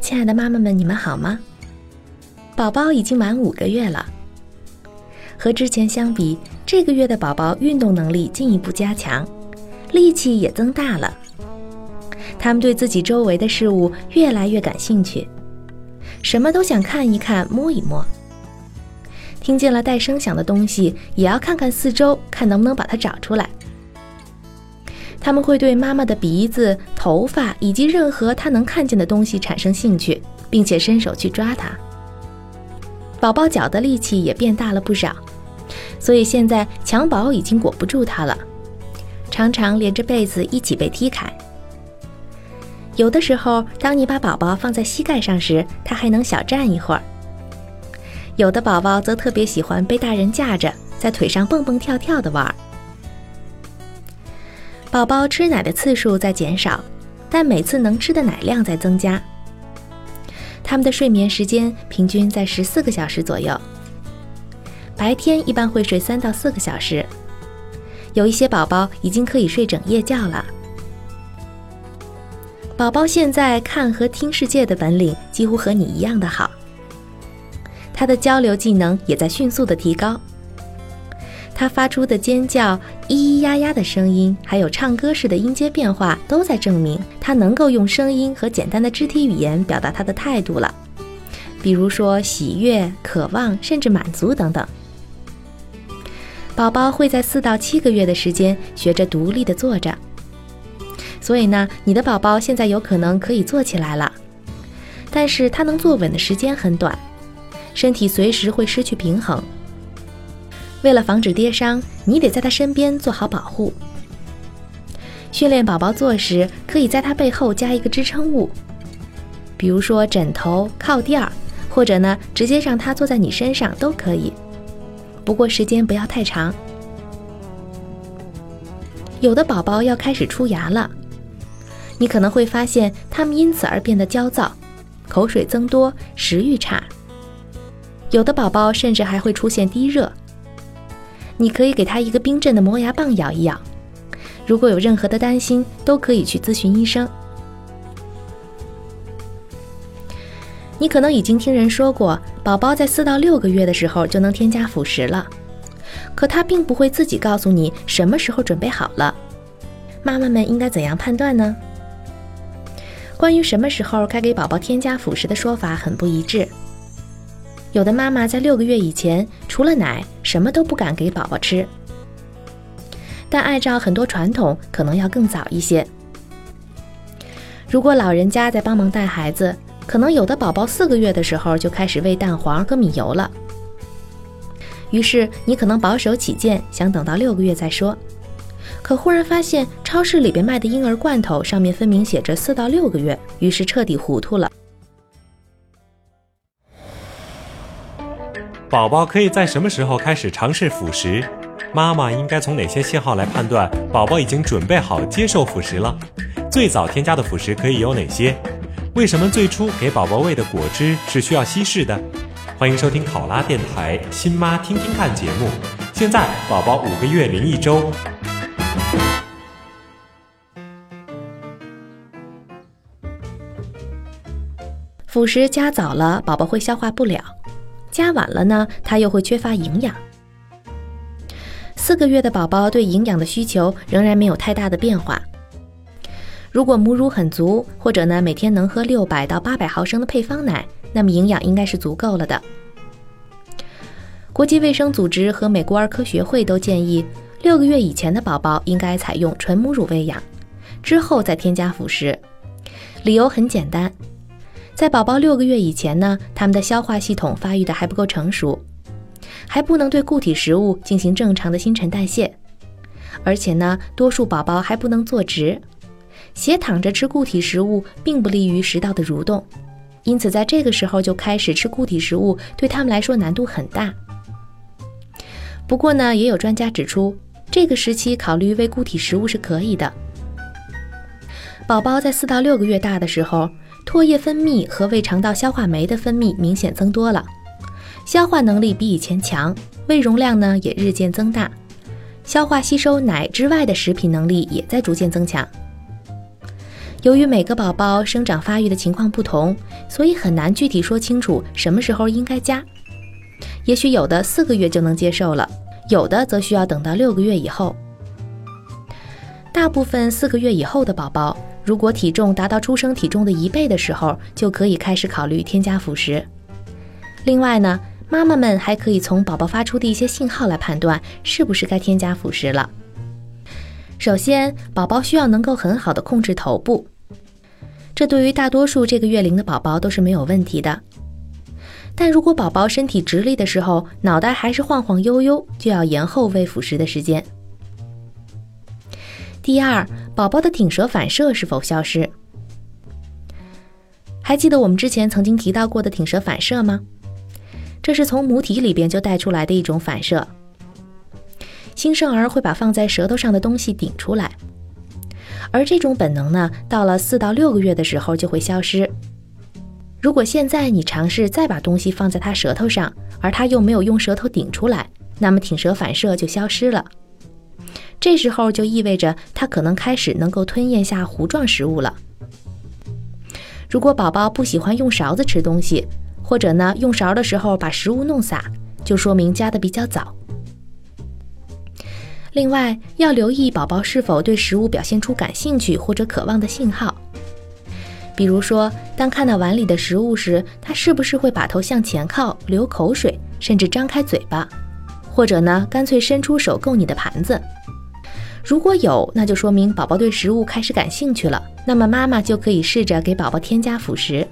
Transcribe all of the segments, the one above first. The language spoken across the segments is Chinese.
亲爱的妈妈们，你们好吗？宝宝已经满五个月了，和之前相比，这个月的宝宝运动能力进一步加强，力气也增大了。他们对自己周围的事物越来越感兴趣，什么都想看一看、摸一摸。听见了带声响的东西，也要看看四周，看能不能把它找出来。他们会对妈妈的鼻子、头发以及任何他能看见的东西产生兴趣，并且伸手去抓它。宝宝脚的力气也变大了不少，所以现在襁褓已经裹不住它了，常常连着被子一起被踢开。有的时候，当你把宝宝放在膝盖上时，他还能小站一会儿。有的宝宝则特别喜欢被大人架着，在腿上蹦蹦跳跳的玩。宝宝吃奶的次数在减少，但每次能吃的奶量在增加。他们的睡眠时间平均在十四个小时左右，白天一般会睡三到四个小时，有一些宝宝已经可以睡整夜觉了。宝宝现在看和听世界的本领几乎和你一样的好，他的交流技能也在迅速的提高。他发出的尖叫、咿咿呀呀的声音，还有唱歌式的音阶变化，都在证明他能够用声音和简单的肢体语言表达他的态度了。比如说喜悦、渴望，甚至满足等等。宝宝会在四到七个月的时间学着独立的坐着，所以呢，你的宝宝现在有可能可以坐起来了，但是他能坐稳的时间很短，身体随时会失去平衡。为了防止跌伤，你得在他身边做好保护。训练宝宝坐时，可以在他背后加一个支撑物，比如说枕头、靠垫，或者呢，直接让他坐在你身上都可以。不过时间不要太长。有的宝宝要开始出牙了，你可能会发现他们因此而变得焦躁，口水增多，食欲差。有的宝宝甚至还会出现低热。你可以给他一个冰镇的磨牙棒咬一咬。如果有任何的担心，都可以去咨询医生。你可能已经听人说过，宝宝在四到六个月的时候就能添加辅食了，可他并不会自己告诉你什么时候准备好了。妈妈们应该怎样判断呢？关于什么时候该给宝宝添加辅食的说法很不一致。有的妈妈在六个月以前，除了奶，什么都不敢给宝宝吃。但按照很多传统，可能要更早一些。如果老人家在帮忙带孩子，可能有的宝宝四个月的时候就开始喂蛋黄和米油了。于是你可能保守起见，想等到六个月再说。可忽然发现超市里边卖的婴儿罐头上面分明写着四到六个月，于是彻底糊涂了。宝宝可以在什么时候开始尝试辅食？妈妈应该从哪些信号来判断宝宝已经准备好接受辅食了？最早添加的辅食可以有哪些？为什么最初给宝宝喂的果汁是需要稀释的？欢迎收听考拉电台《新妈听听看》节目。现在宝宝五个月零一周，辅食加早了，宝宝会消化不了。加晚了呢，他又会缺乏营养。四个月的宝宝对营养的需求仍然没有太大的变化。如果母乳很足，或者呢每天能喝六百到八百毫升的配方奶，那么营养应该是足够了的。国际卫生组织和美国儿科学会都建议，六个月以前的宝宝应该采用纯母乳喂养，之后再添加辅食。理由很简单，在宝宝六个月以前呢，他们的消化系统发育的还不够成熟，还不能对固体食物进行正常的新陈代谢，而且呢，多数宝宝还不能坐直，斜躺着吃固体食物并不利于食道的蠕动，因此在这个时候就开始吃固体食物，对他们来说难度很大。不过呢，也有专家指出，这个时期考虑喂固体食物是可以的。宝宝在四到六个月大的时候，唾液分泌和胃肠道消化酶的分泌明显增多了，消化能力比以前强，胃容量呢也日渐增大，消化吸收奶之外的食品能力也在逐渐增强。由于每个宝宝生长发育的情况不同，所以很难具体说清楚什么时候应该加。也许有的四个月就能接受了，有的则需要等到六个月以后。大部分四个月以后的宝宝。如果体重达到出生体重的一倍的时候，就可以开始考虑添加辅食。另外呢，妈妈们还可以从宝宝发出的一些信号来判断是不是该添加辅食了。首先，宝宝需要能够很好的控制头部，这对于大多数这个月龄的宝宝都是没有问题的。但如果宝宝身体直立的时候，脑袋还是晃晃悠悠，就要延后喂辅食的时间。第二，宝宝的挺舌反射是否消失？还记得我们之前曾经提到过的挺舌反射吗？这是从母体里边就带出来的一种反射。新生儿会把放在舌头上的东西顶出来，而这种本能呢，到了四到六个月的时候就会消失。如果现在你尝试再把东西放在他舌头上，而他又没有用舌头顶出来，那么挺舌反射就消失了。这时候就意味着他可能开始能够吞咽下糊状食物了。如果宝宝不喜欢用勺子吃东西，或者呢用勺的时候把食物弄洒，就说明加的比较早。另外要留意宝宝是否对食物表现出感兴趣或者渴望的信号，比如说当看到碗里的食物时，他是不是会把头向前靠、流口水，甚至张开嘴巴，或者呢干脆伸出手够你的盘子。如果有，那就说明宝宝对食物开始感兴趣了。那么妈妈就可以试着给宝宝添加辅食。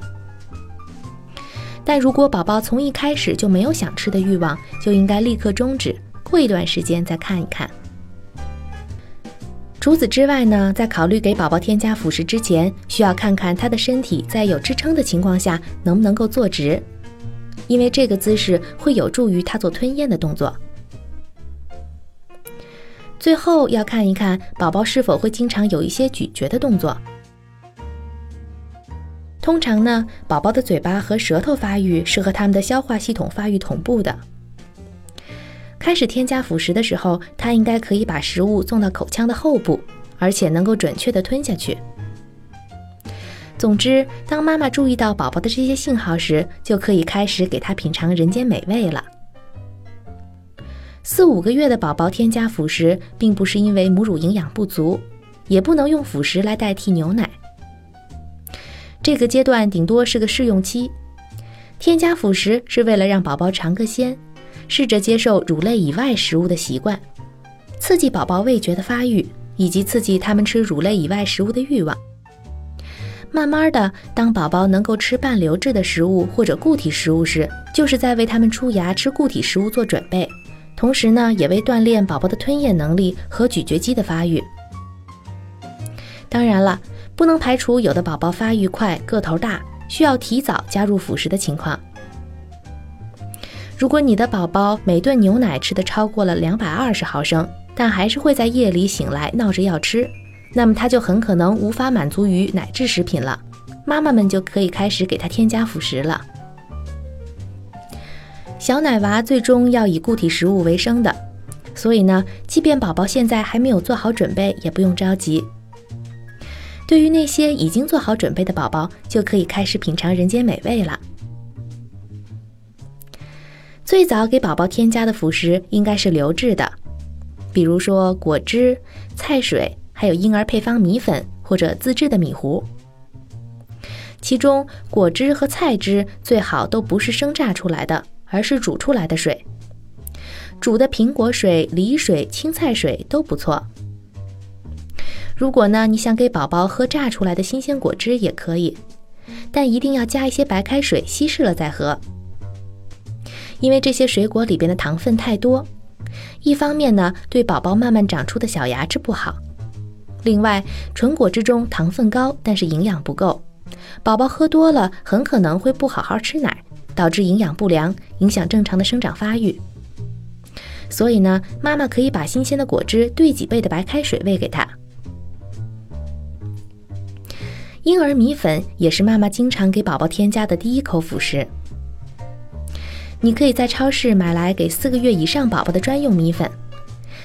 但如果宝宝从一开始就没有想吃的欲望，就应该立刻终止，过一段时间再看一看。除此之外呢，在考虑给宝宝添加辅食之前，需要看看他的身体在有支撑的情况下能不能够坐直，因为这个姿势会有助于他做吞咽的动作。最后要看一看宝宝是否会经常有一些咀嚼的动作。通常呢，宝宝的嘴巴和舌头发育是和他们的消化系统发育同步的。开始添加辅食的时候，他应该可以把食物送到口腔的后部，而且能够准确的吞下去。总之，当妈妈注意到宝宝的这些信号时，就可以开始给他品尝人间美味了。四五个月的宝宝添加辅食，并不是因为母乳营养不足，也不能用辅食来代替牛奶。这个阶段顶多是个试用期，添加辅食是为了让宝宝尝个鲜，试着接受乳类以外食物的习惯，刺激宝宝味觉的发育，以及刺激他们吃乳类以外食物的欲望。慢慢的，当宝宝能够吃半流质的食物或者固体食物时，就是在为他们出牙吃固体食物做准备。同时呢，也为锻炼宝宝的吞咽能力和咀嚼肌的发育。当然了，不能排除有的宝宝发育快、个头大，需要提早加入辅食的情况。如果你的宝宝每顿牛奶吃的超过了两百二十毫升，但还是会在夜里醒来闹着要吃，那么他就很可能无法满足于奶制食品了。妈妈们就可以开始给他添加辅食了。小奶娃最终要以固体食物为生的，所以呢，即便宝宝现在还没有做好准备，也不用着急。对于那些已经做好准备的宝宝，就可以开始品尝人间美味了。最早给宝宝添加的辅食应该是流质的，比如说果汁、菜水，还有婴儿配方米粉或者自制的米糊。其中果汁和菜汁最好都不是生榨出来的。而是煮出来的水，煮的苹果水、梨水、青菜水都不错。如果呢，你想给宝宝喝榨出来的新鲜果汁也可以，但一定要加一些白开水稀释了再喝，因为这些水果里边的糖分太多，一方面呢对宝宝慢慢长出的小牙齿不好，另外纯果汁中糖分高，但是营养不够，宝宝喝多了很可能会不好好吃奶，导致营养不良，影响正常的生长发育。所以呢，妈妈可以把新鲜的果汁兑几倍的白开水喂给他。婴儿米粉也是妈妈经常给宝宝添加的第一口辅食。你可以在超市买来给四个月以上宝宝的专用米粉，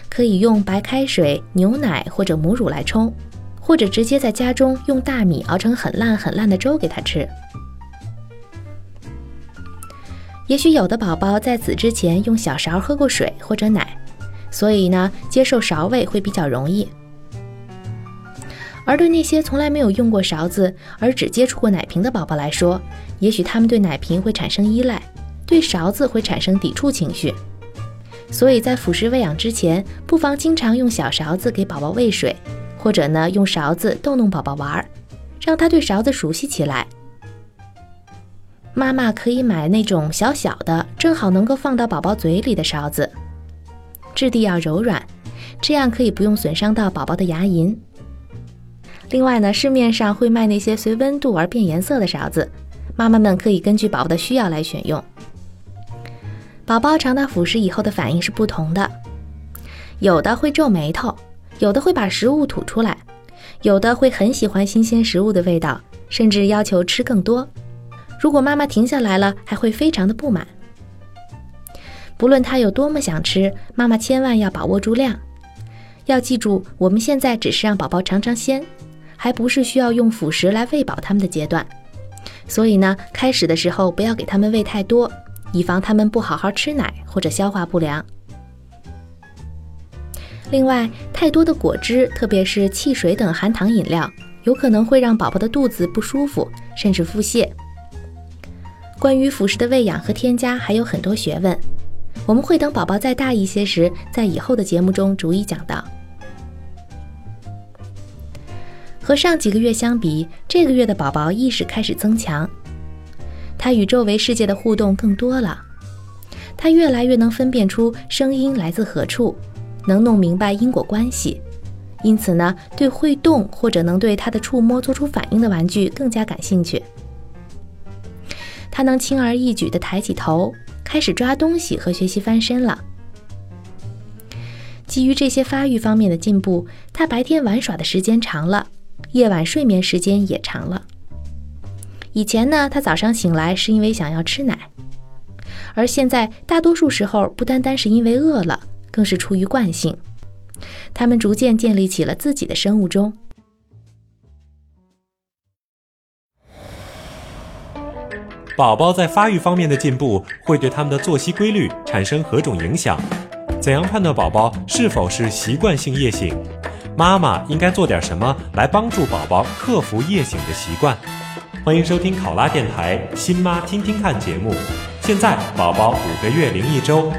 可以用白开水、牛奶或者母乳来冲，或者直接在家中用大米熬成很烂很烂的粥给他吃。也许有的宝宝在此之前用小勺喝过水或者奶，所以呢，接受勺喂会比较容易。而对那些从来没有用过勺子而只接触过奶瓶的宝宝来说，也许他们对奶瓶会产生依赖，对勺子会产生抵触情绪。所以在辅食喂养之前，不妨经常用小勺子给宝宝喂水，或者呢用勺子逗弄宝宝玩儿，让他对勺子熟悉起来。妈妈可以买那种小小的，正好能够放到宝宝嘴里的勺子，质地要柔软，这样可以不用损伤到宝宝的牙龈。另外呢，市面上会卖那些随温度而变颜色的勺子，妈妈们可以根据宝宝的需要来选用。宝宝尝到辅食以后的反应是不同的，有的会皱眉头，有的会把食物吐出来，有的会很喜欢新鲜食物的味道，甚至要求吃更多。如果妈妈停下来了，还会非常的不满。不论他有多么想吃，妈妈千万要把握住量。要记住，我们现在只是让宝宝尝尝鲜，还不是需要用辅食来喂饱他们的阶段。所以呢，开始的时候不要给他们喂太多，以防他们不好好吃奶或者消化不良。另外，太多的果汁，特别是汽水等含糖饮料，有可能会让宝宝的肚子不舒服，甚至腹泻。关于辅食的喂养和添加还有很多学问，我们会等宝宝再大一些时，在以后的节目中逐一讲到。和上几个月相比，这个月的宝宝意识开始增强，他与周围世界的互动更多了，他越来越能分辨出声音来自何处，能弄明白因果关系，因此呢，对会动或者能对他的触摸做出反应的玩具更加感兴趣。他能轻而易举地抬起头，开始抓东西和学习翻身了。基于这些发育方面的进步，他白天玩耍的时间长了，夜晚睡眠时间也长了。以前呢，他早上醒来是因为想要吃奶，而现在大多数时候不单单是因为饿了，更是出于惯性。他们逐渐建立起了自己的生物钟。宝宝在发育方面的进步会对他们的作息规律产生何种影响？怎样判断宝宝是否是习惯性夜醒？妈妈应该做点什么来帮助宝宝克服夜醒的习惯？欢迎收听考拉电台《新妈听听看》节目。现在宝宝五个月零一周。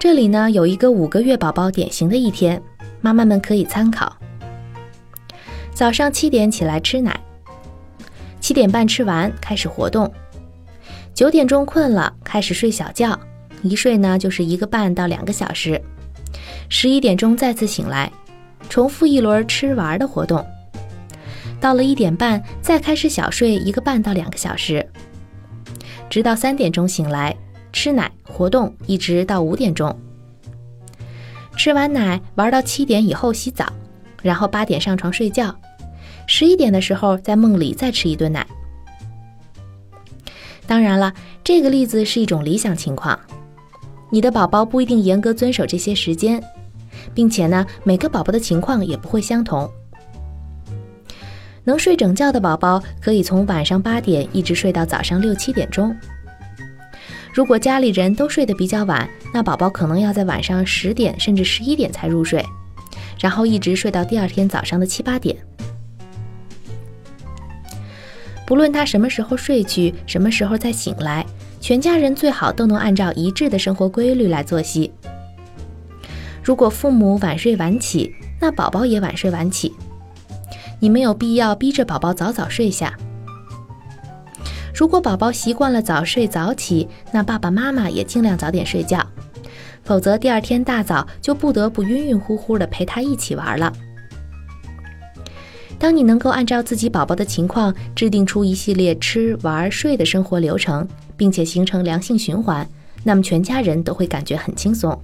这里呢有一个五个月宝宝典型的一天。妈妈们可以参考：早上七点起来吃奶，七点半吃完开始活动，九点钟困了开始睡小觉，一睡呢就是一个半到两个小时，十一点钟再次醒来，重复一轮吃玩的活动，到了一点半再开始小睡一个半到两个小时，直到三点钟醒来吃奶活动，一直到五点钟。吃完奶，玩到七点以后洗澡，然后八点上床睡觉，十一点的时候在梦里再吃一顿奶。当然了，这个例子是一种理想情况，你的宝宝不一定严格遵守这些时间，并且呢，每个宝宝的情况也不会相同。能睡整觉的宝宝可以从晚上八点一直睡到早上六七点钟。如果家里人都睡得比较晚，那宝宝可能要在晚上十点甚至十一点才入睡，然后一直睡到第二天早上的七八点。不论他什么时候睡去，什么时候再醒来，全家人最好都能按照一致的生活规律来作息。如果父母晚睡晚起，那宝宝也晚睡晚起。你没有必要逼着宝宝早早睡下。如果宝宝习惯了早睡早起，那爸爸妈妈也尽量早点睡觉，否则第二天大早就不得不晕晕乎乎的陪他一起玩了。当你能够按照自己宝宝的情况制定出一系列吃、玩、睡的生活流程，并且形成良性循环，那么全家人都会感觉很轻松。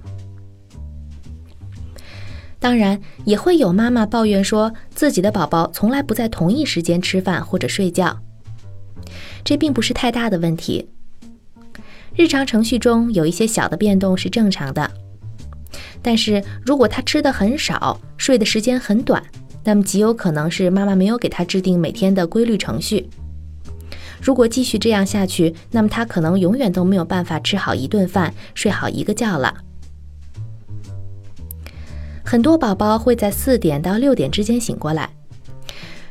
当然，也会有妈妈抱怨说自己的宝宝从来不在同一时间吃饭或者睡觉。这并不是太大的问题。日常程序中有一些小的变动是正常的，但是如果他吃的很少，睡的时间很短，那么极有可能是妈妈没有给他制定每天的规律程序。如果继续这样下去，那么他可能永远都没有办法吃好一顿饭，睡好一个觉了。很多宝宝会在四点到六点之间醒过来。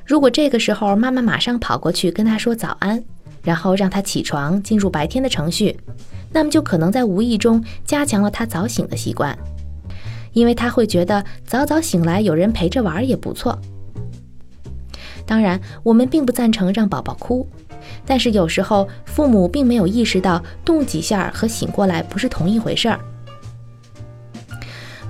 如果这个时候妈妈马上跑过去跟他说早安，然后让他起床进入白天的程序，那么就可能在无意中加强了他早醒的习惯，因为他会觉得早早醒来有人陪着玩也不错。当然，我们并不赞成让宝宝哭，但是有时候父母并没有意识到动几下和醒过来不是同一回事儿。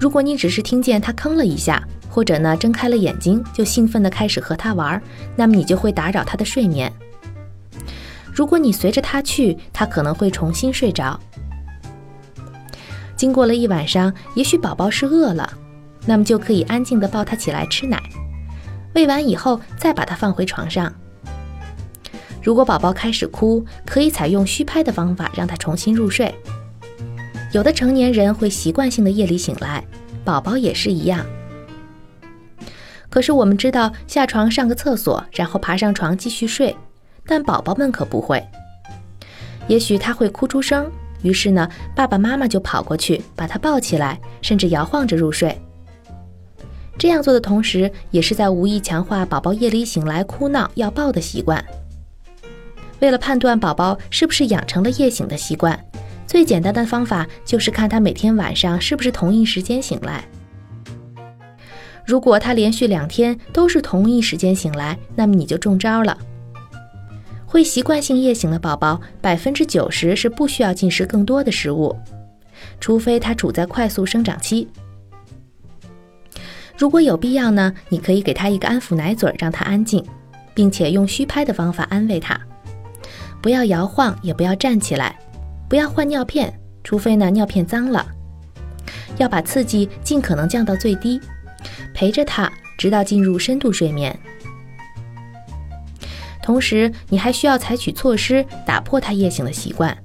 如果你只是听见他吭了一下，或者呢睁开了眼睛就兴奋地开始和他玩，那么你就会打扰他的睡眠。如果你随着他去，他可能会重新睡着。经过了一晚上，也许宝宝是饿了，那么就可以安静地抱他起来吃奶，喂完以后再把他放回床上。如果宝宝开始哭，可以采用虚拍的方法让他重新入睡。有的成年人会习惯性的夜里醒来，宝宝也是一样。可是我们知道，下床上个厕所，然后爬上床继续睡，但宝宝们可不会。也许他会哭出声，于是呢，爸爸妈妈就跑过去把他抱起来，甚至摇晃着入睡。这样做的同时，也是在无意强化宝宝夜里醒来哭闹要抱的习惯。为了判断宝宝是不是养成了夜醒的习惯。最简单的方法就是看他每天晚上是不是同一时间醒来。如果他连续两天都是同一时间醒来，那么你就中招了。会习惯性夜醒的宝宝，百分之九十是不需要进食更多的食物，除非他处在快速生长期。如果有必要呢，你可以给他一个安抚奶嘴，让他安静，并且用虚拍的方法安慰他，不要摇晃，也不要站起来。不要换尿片，除非呢尿片脏了。要把刺激尽可能降到最低，陪着他直到进入深度睡眠。同时，你还需要采取措施打破他夜醒的习惯。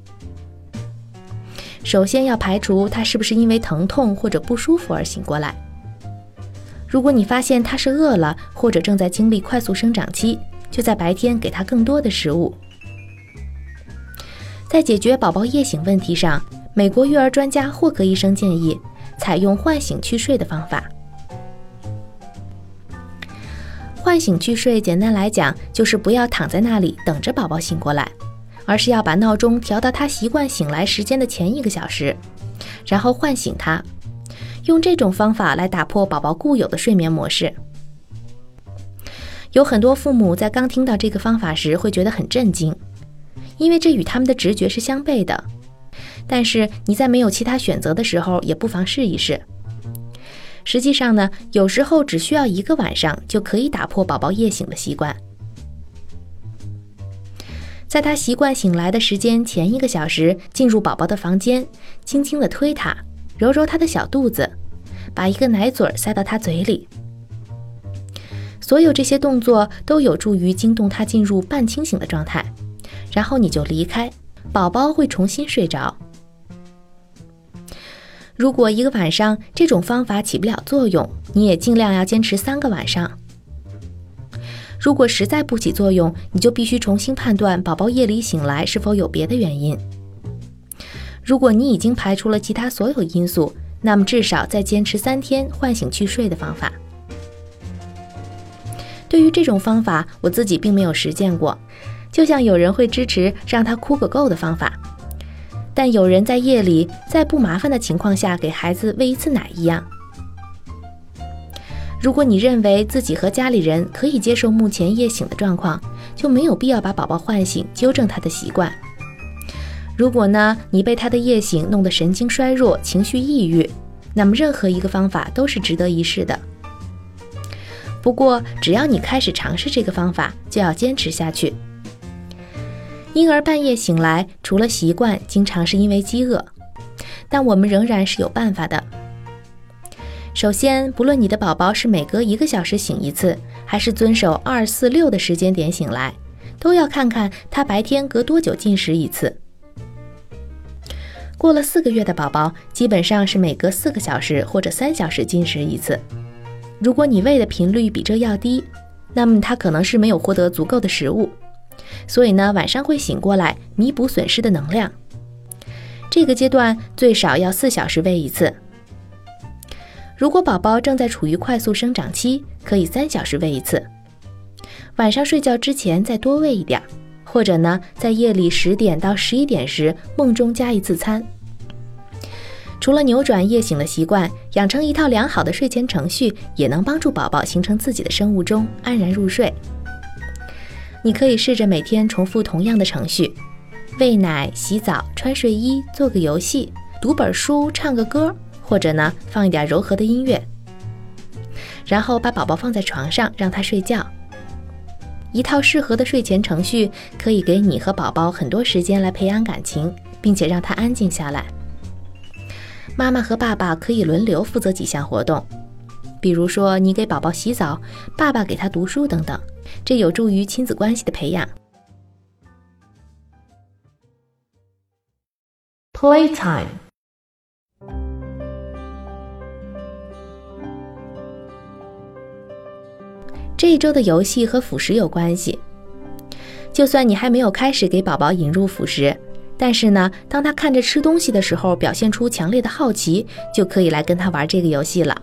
首先要排除他是不是因为疼痛或者不舒服而醒过来。如果你发现他是饿了或者正在经历快速生长期，就在白天给他更多的食物。在解决宝宝夜醒问题上，美国育儿专家霍格医生建议采用唤醒去睡的方法。唤醒去睡，简单来讲就是不要躺在那里等着宝宝醒过来，而是要把闹钟调到他习惯醒来时间的前一个小时，然后唤醒他，用这种方法来打破宝宝固有的睡眠模式。有很多父母在刚听到这个方法时会觉得很震惊。因为这与他们的直觉是相悖的，但是你在没有其他选择的时候，也不妨试一试。实际上呢，有时候只需要一个晚上就可以打破宝宝夜醒的习惯。在他习惯醒来的时间前一个小时，进入宝宝的房间，轻轻地推他，揉揉他的小肚子，把一个奶嘴塞到他嘴里。所有这些动作都有助于惊动他进入半清醒的状态。然后你就离开，宝宝会重新睡着。如果一个晚上这种方法起不了作用，你也尽量要坚持三个晚上。如果实在不起作用，你就必须重新判断宝宝夜里醒来是否有别的原因。如果你已经排除了其他所有因素，那么至少再坚持三天唤醒去睡的方法。对于这种方法，我自己并没有实践过。就像有人会支持让他哭个够的方法，但有人在夜里在不麻烦的情况下给孩子喂一次奶一样。如果你认为自己和家里人可以接受目前夜醒的状况，就没有必要把宝宝唤醒，纠正他的习惯。如果呢，你被他的夜醒弄得神经衰弱、情绪抑郁，那么任何一个方法都是值得一试的。不过，只要你开始尝试这个方法，就要坚持下去。婴儿半夜醒来，除了习惯，经常是因为饥饿，但我们仍然是有办法的。首先，不论你的宝宝是每隔一个小时醒一次，还是遵守二四六的时间点醒来，都要看看他白天隔多久进食一次。过了四个月的宝宝，基本上是每隔四个小时或者三小时进食一次。如果你喂的频率比这要低，那么他可能是没有获得足够的食物。所以呢，晚上会醒过来弥补损失的能量。这个阶段最少要四小时喂一次。如果宝宝正在处于快速生长期，可以三小时喂一次。晚上睡觉之前再多喂一点，或者呢，在夜里十点到十一点时梦中加一次餐。除了扭转夜醒的习惯，养成一套良好的睡前程序，也能帮助宝宝形成自己的生物钟，安然入睡。你可以试着每天重复同样的程序：喂奶、洗澡、穿睡衣、做个游戏、读本书、唱个歌，或者呢放一点柔和的音乐。然后把宝宝放在床上，让他睡觉。一套适合的睡前程序可以给你和宝宝很多时间来培养感情，并且让他安静下来。妈妈和爸爸可以轮流负责几项活动，比如说你给宝宝洗澡，爸爸给他读书等等。这有助于亲子关系的培养。Playtime。这一周的游戏和辅食有关系。就算你还没有开始给宝宝引入辅食，但是呢，当他看着吃东西的时候表现出强烈的好奇，就可以来跟他玩这个游戏了。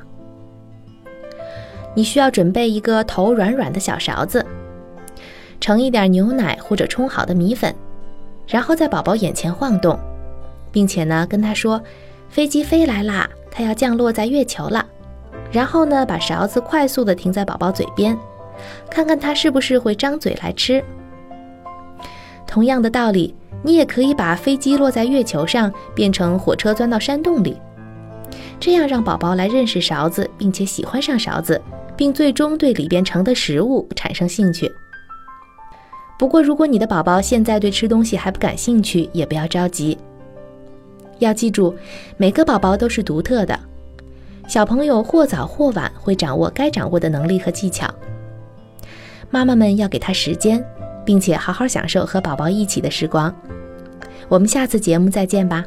你需要准备一个头软软的小勺子，盛一点牛奶或者冲好的米粉，然后在宝宝眼前晃动，并且呢跟他说：“飞机飞来啦，它要降落在月球了。”然后呢把勺子快速的停在宝宝嘴边，看看他是不是会张嘴来吃。同样的道理，你也可以把飞机落在月球上变成火车钻到山洞里，这样让宝宝来认识勺子，并且喜欢上勺子。并最终对里边盛的食物产生兴趣。不过，如果你的宝宝现在对吃东西还不感兴趣，也不要着急。要记住，每个宝宝都是独特的，小朋友或早或晚会掌握该掌握的能力和技巧。妈妈们要给他时间，并且好好享受和宝宝一起的时光。我们下次节目再见吧。